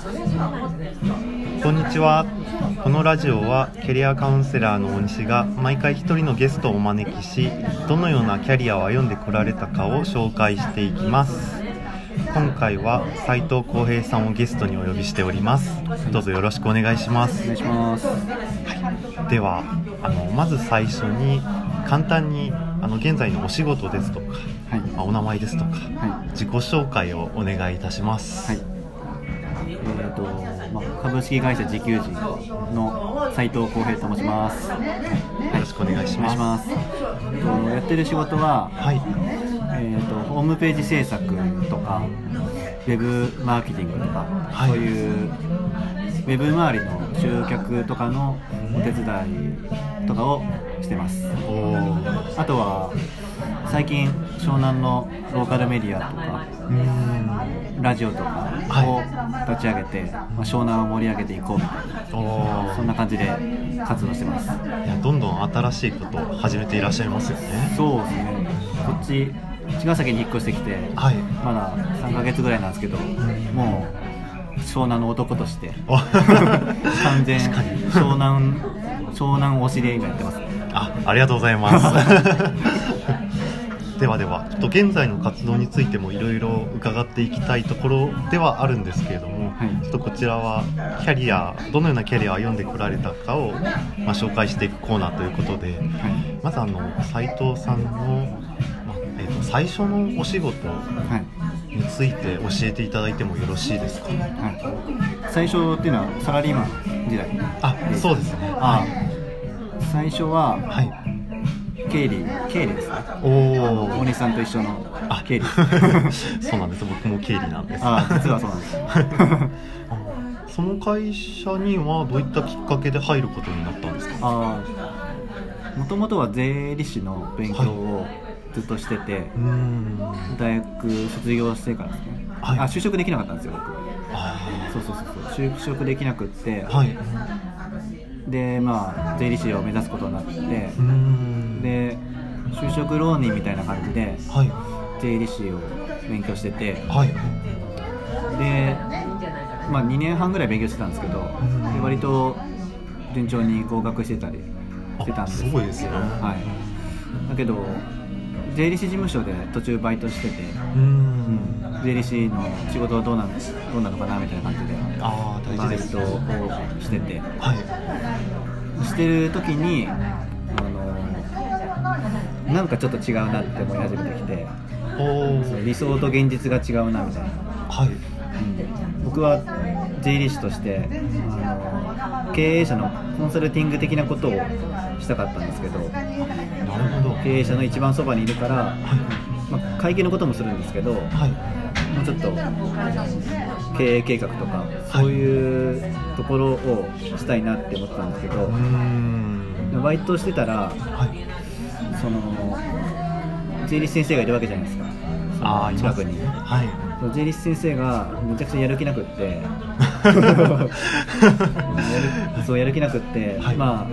こんにちはこのラジオはキャリアカウンセラーの大西が毎回一人のゲストをお招きしどのようなキャリアを歩んでこられたかを紹介していきます今回は斉藤浩平さんをゲストにお呼びしておりますどうぞよろしくお願いしますお願いします。ではあのまず最初に簡単にあの現在のお仕事ですとか、はい。まあお名前ですとかは自己紹介をお願いいたしますい。はい。えっ、と、まあ、株式会社自給人の斉藤浩平と申します。はい。よろしくお願いしますます。とやってる仕事は、はいえっ、と、ホームページ制作とか、ウェブマーケティングとか、はいそういう、ウェブ周りの集客とかのお手伝いとかをしてます。あとは、最近、湘南のローカルメディアとか、ラジオとかを立ち上げて、まあ、湘南を盛り上げていこうみたいなそんな感じで活動してます。いやどんどん新しいことを始めていらっしゃいますよね。そうですね。こっち茅ヶ崎に引っ越してきて、はい。まだ3ヶ月ぐらいなんですけど、もう湘南の男としてお。完全湘南湘南推しで今やってます。あありがとうございます ではではちょっと現在の活動についてもいろいろ伺っていきたいところではあるんですけれども、はい。ちょっとこちらはキャリアどのようなキャリアを歩んでこられたかを、まあ、紹介していくコーナーということではい。まずあの斉藤さんの、まあえー、と最初のお仕事はい。について教えていただいてもよろしいですか？はい、最初っていうのはサラリーマン時代あそうですね。あ。最初ははい経理経理ですね。おお大西さんと一緒のあ。経理。そうなんです。僕も経理なんです。あ実はそうなんです。その会社にはどういったきっかけで入ることになったんですか？あもともとは税理士の勉強をずっとしてて、うーん。大学卒業してからですね、はい。あ就職できなかったんですよ僕あそうそうそうそう。就職できなくって、ーはいでまあ税理士を目指すことになって、で就職浪人みたいな感じではい。税理士を勉強しててはい。で、まあ、2年半ぐらい勉強してたんですけど、ん。で割と順調に合格してたりしてたんあです。すごいですよはい、だけど税理士事務所で途中バイトしてて、税理士の仕事はどうなのどうなのかなみたいな感じでああ大バイ事ですトをしてて。はい。してる時にあのなんかちょっと違うなって思い始めてきておお理想と現実が違うなみたいな、はい。うん。僕は税理士としてあの経営者のコンサルティング的なことをしたかったんですけどなるほど。経営者の一番そばにいるから、はまあ、会計のこともするんですけど、いはいもうちょっと経営計画とかそういうところをしたいなって思ってたんですけどバイトしてたらはい。その税理士先生がいるわけじゃないですか。あ近くに。税理士先生がめちゃくちゃやる気なくって。や るそうやる気なくって、はい。ま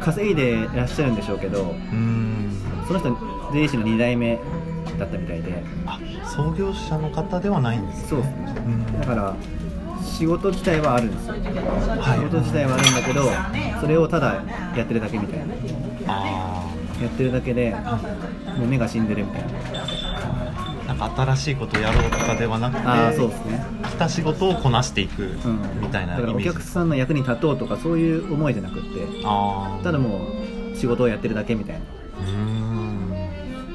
あ稼いでいらっしゃるんでしょうけどその人税理士の2代目だったみたいで。あ創業者の方ではないんですそうですね。うん。だから仕事自体はあるんですよ、はい。仕事自体はあるんだけどそれをただやってるだけみたいな。あやってるだけでもう目が死んでるみたいな。あなんか新しいことをやろうとかではなくてああそうですね。来た仕事をこなしていくうん。みたいなイメージだからお客さんの役に立とうとかそういう思いじゃなくってああただもう仕事をやってるだけみたいな。うーん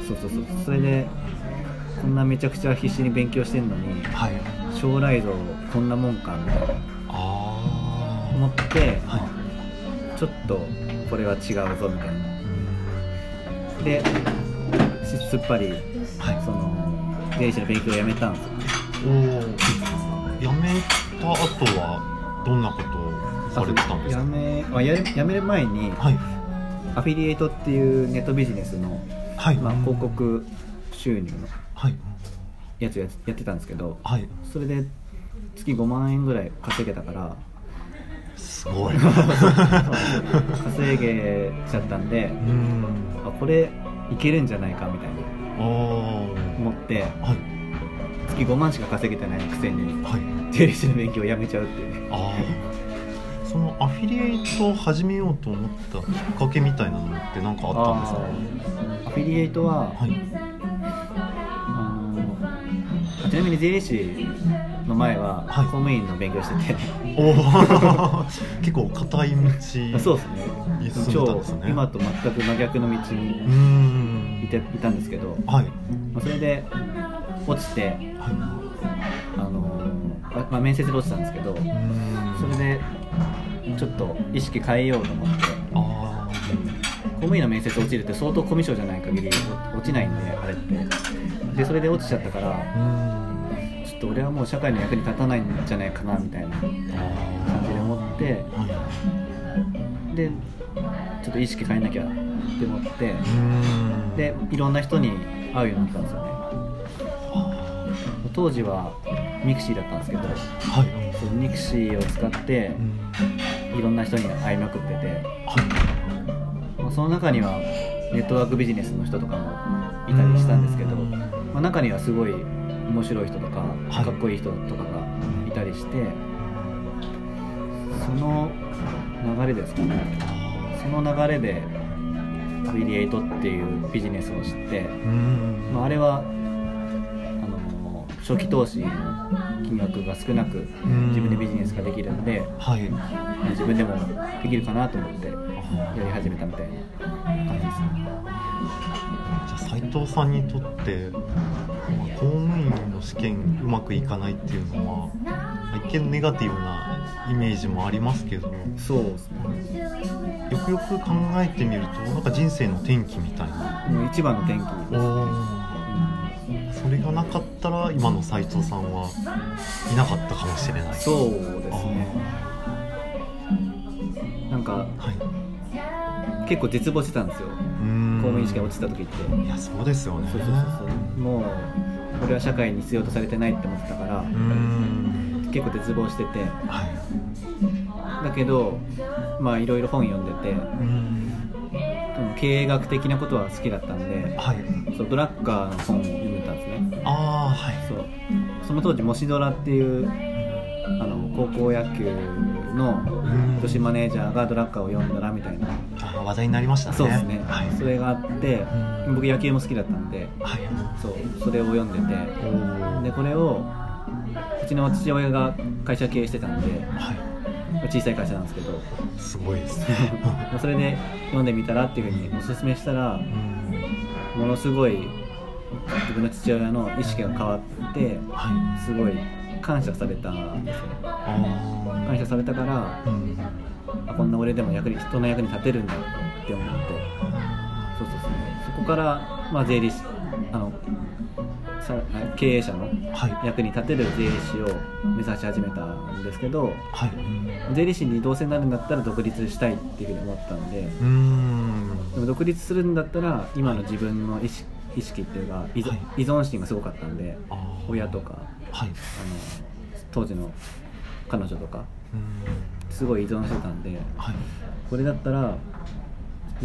そうそうそう。それでこんなめちゃくちゃ必死に勉強してんのにはい。将来像こんなもんかみたいな。ああ思って、はい。ちょっとこれは違うぞみたいな。ですすっぱりはい。その税理士の勉強をやめたんですよおお辞めた後はどんなことをされてたんですか？やめあややめる前にはい。アフィリエイトっていうネットビジネスの、はい。まあ、広告収入のはい。やつややってたんですけどはい。それで月5万円ぐらい稼げたからすごい。稼げちゃったんであこれいけるんじゃないかみたいな思ってはい。月5万しか稼げてないくせにはい。税理士の勉強をやめちゃうっていう。ねアフィリエイトを始めようと思ったきっかけみたいなのって何かあったんですか？アフィリエイトは、はい。あのちなみに税理士の前ははい。公務員の勉強してて、おお 結構硬い道 そうですね。超今と全く真逆の道にいていたんですけど、はい。まあ、それで落ちて、はい。あのあまあ、面接で落ちたんですけど。それでちょっと意識変えようと思って。あ公務員の面接落ちるって相当コミュ障じゃない限り落ちないんであれって。でそれで落ちちゃったからちょっと俺はもう社会の役に立たないんじゃないかなみたいな。感あじで思って。でちょっと意識変えなきゃって思って。でいろんな人に会うようになったんですよね。あ当時はミクシーだったんですけどーはい。ミクシーを使ってうんいろんな人に会いまくってて。はい。まあその中にはネットワークビジネスの人とかもいたりしたんですけど、うん。まあ、中にはすごい面白い人とか、はい。かっこいい人とかがいたりしてその流れですかね。その流れでアフィリエイトっていうビジネスを知って、まあ、あれは初期投資の金額が少なくん。自分でビジネスができるんではい。自分でもできるかなと思ってやり始めたみたいな感じですね。じゃあ斉藤さんにとってまあ公務員の試験うまくいかないっていうのはまあ一見ネガティブなイメージもありますけど。よそうですね。くよく考えてみるとなんか人生の転機みたいな。一番の転機おーそれがなかったら今の斉藤さんはいなかったかもしれない。そうですね。なんかはい。結構絶望してたんですよ。公ん。務員試験落ちた時って。いやそうですよね。そうそうそうそう。もう俺は社会に必要とされてないって思ってたから結構絶望してて。はい。だけどまあいろいろ本読んでて経営学的なことは好きだったんではい。そうドラッカーの本を読んでたんですね。ああはい。そう。その当時「もしドラ」っていうあの高校野球のうん。女子マネージャーがドラッカーを読んだらみたいな。あー話題になりましたね。そうですね、はい。それがあってうん。僕野球も好きだったんではい。そうそれを読んでておでこれをうちの父親が会社経営してたんではい小さい会社なんですけど。すごいですね。まあそれで読んでみたらっていうふうにおすすめしたらうん。ものすごい自分の父親の意識が変わってはい。すごい感謝されたんですよあ感謝されたからあうん。あこんな俺でも役に人の役に立てるんだって思って。そうそうそう。そこから、まあ、税理士あのさ経営者のはい。役に立てる税理士を目指し始めたんですけどはい。税理士にどうせなるんだったら独立したいっていうふうに思ったんででも独立するんだったら今の自分の意識意識っていうか依存,、はい。依存心がすごかったんで親とかはい。あの当時の彼女とかうん。すごい依存してたんではい。これだったら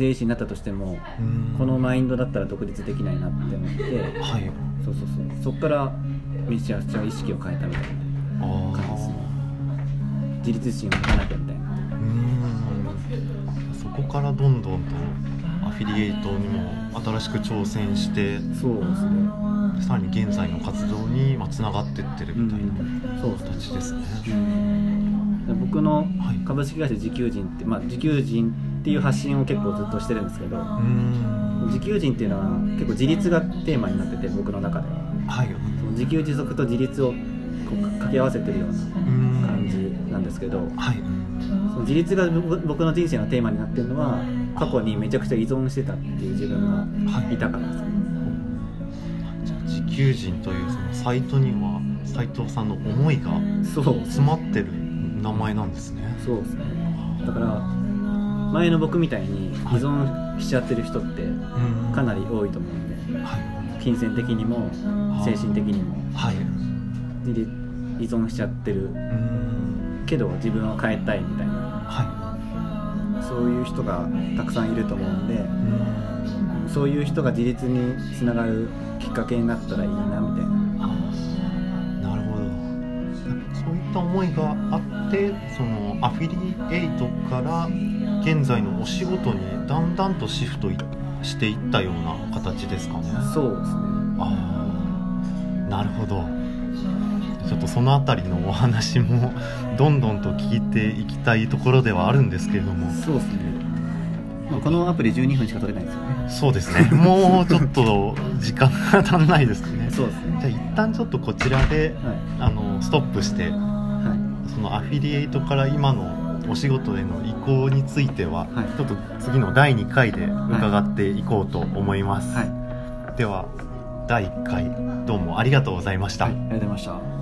税理士になったとしてもうん。このマインドだったら独立できないなって思ってはい。そうそうそう。そっからめちゃくちゃ意識を変えたみたいなあ感じですね。あ自立心を持たなきゃみたいな。そこからどんどんとアフィリエイトにも新しく挑戦してそうですね。さらに現在の活動につながってってるみたいな形ですね、で僕のはい。株式会社自給人って、まあ、自給人っていう発信を結構ずっとしてるんですけど自給人っていうのは結構自立がテーマになってて僕の中では。はい。その自給自足と自立を掛け合わせてるようなん感じなんですけどはい。その自立が僕僕の人生のテーマになってるのは過去にめちゃくちゃ依存してたっていう自分がいたからですね。じゃあ自給人というそのサイトには斉藤さんの思いがそう。詰まってる名前なんですね。そうですね。だから前の僕みたいに依存しちゃってる人ってうん。かなり多いと思うんではい。金銭的にも精神的にも。はい。依存しちゃってる。けど自分を変えたいみたいな。はそういう人がたくさんいると思うんでそういう人が自立につながるきっかけになったらいいなみたいな。あ思いがあってそのアフィリエイトから現在のお仕事にだんだんとシフトいしていったような形ですかね。そうですね。ああ。なるほど。ちょっとそのあたりのお話も どんどんと聞いていきたいところではあるんですけれども。そうですね、まあ、このアプリ12分しか取れないんですよね。そうですね。もうちょっと時間が足んないですかね。そうですね。じゃあ一旦ちょっとこちらではあのストップしてい。はそのアフィリエイトから今のお仕事への移行については、はい。ちょっと次の第2回で伺っていこうと思います、いはい。では第1回どうもありがとうございました、はいありがとうございました